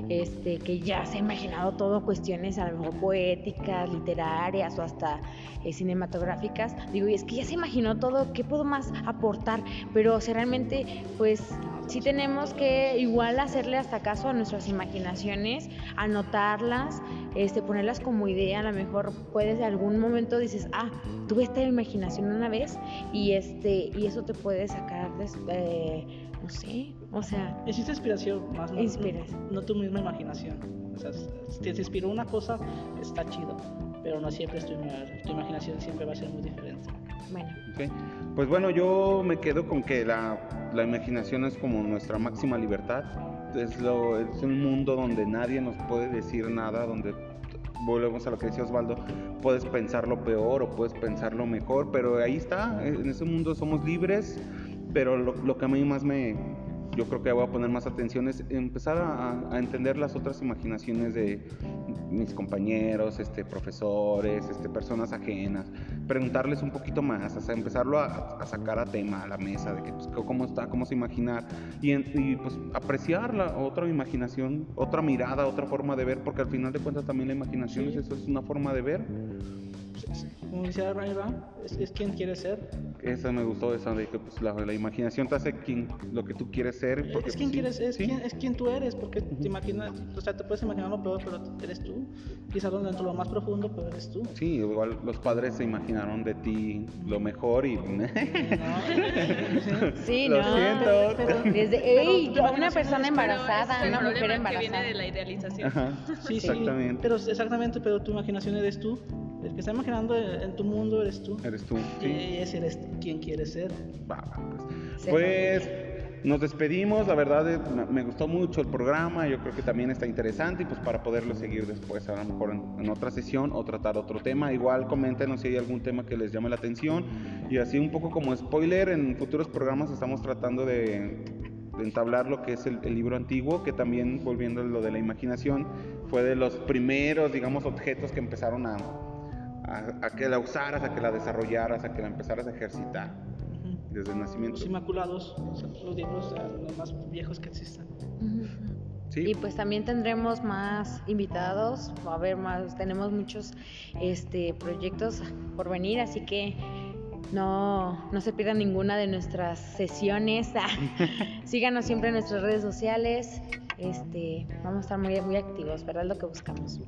este, que ya se ha imaginado todo cuestiones a lo mejor poéticas, literarias o hasta eh, cinematográficas, digo, y es que ya se imaginó todo, ¿qué puedo más aportar? Pero o realmente, pues sí tenemos que igual hacerle hasta caso a nuestras imaginaciones, anotarlas, este, ponerlas como idea, a lo mejor puedes en algún momento dices, ah, tuve esta imaginación una vez y este, y eso te puede sacar de, eh, no sé, o sea... Existe inspiración más, no, no, tu misma imaginación. O sea, si te inspiró una cosa, está chido, pero no siempre es tu, tu imaginación, siempre va a ser muy diferente. Bueno. Pues bueno, yo me quedo con que la, la imaginación es como nuestra máxima libertad. Es, lo, es un mundo donde nadie nos puede decir nada, donde volvemos a lo que decía Osvaldo, puedes pensar lo peor o puedes pensar lo mejor, pero ahí está, en ese mundo somos libres, pero lo, lo que a mí más me, yo creo que voy a poner más atención es empezar a, entender las otras imaginaciones de mis compañeros, este, profesores, este, personas ajenas, preguntarles un poquito más, hasta empezarlo a, sacar a tema, a la mesa, de que, pues, cómo está, cómo se imaginar, y, y, pues apreciar la otra imaginación, otra mirada, otra forma de ver, porque al final de cuentas también la imaginación es eso, es una forma de ver como decía Ryan es, es quien quiere ser. Eso me gustó, eso de que pues, la, la, imaginación te hace quien, lo que tú quieres ser. Porque, es quien pues, quieres, es, quien, es quien tú eres, porque te imaginas, o sea, te puedes imaginar lo peor, pero eres tú. Quizás dentro de lo más profundo, pero eres tú. Sí, igual los padres se imaginaron de ti lo mejor y... sí, lo no. Siento. Pero, desde, ey, una persona embarazada, una mujer embarazada. Que viene de la idealización. Sí, sí, exactamente. Pero exactamente, pero tu imaginación eres tú. El que está imaginando en tu mundo eres tú. Eres tú, sí. Y ese eres quien quieres ser. Va, pues. pues nos despedimos, la verdad eh, me gustó mucho el programa, yo creo que también está interesante y pues para poderlo seguir después, a lo mejor en, otra sesión o tratar otro tema, igual coméntenos si hay algún tema que les llame la atención y así un poco como spoiler, en futuros programas estamos tratando de, entablar lo que es el, el, libro antiguo, que también volviendo a lo de la imaginación, fue de los primeros, digamos, objetos que empezaron a, a, que la usaras, a que la desarrollaras, a que la empezaras a ejercitar desde el nacimiento. Los Inmaculados, los libros los más viejos que existen. ¿Sí? Y pues también tendremos más invitados, va a haber más, tenemos muchos este, proyectos por venir, así que no, no se pierdan ninguna de nuestras sesiones. Síganos siempre en nuestras redes sociales. Este, vamos a estar muy, muy activos, ¿verdad? Es lo que buscamos.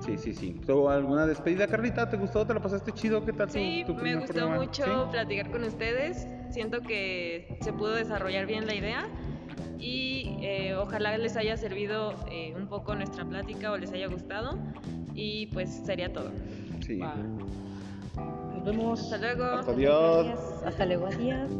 Sí, sí, sí. ¿Tuvo alguna despedida, Carlita? ¿Te gustó? ¿Te la pasaste chido? ¿Qué tal? Sí, tu, me gustó mucho platicar con ustedes. Siento que se pudo desarrollar bien la idea y eh, ojalá les haya servido eh, un poco nuestra plática o les haya gustado. Y pues sería todo. Sí. Nos vemos. Hasta luego. Hasta adiós. Hasta luego, adiós.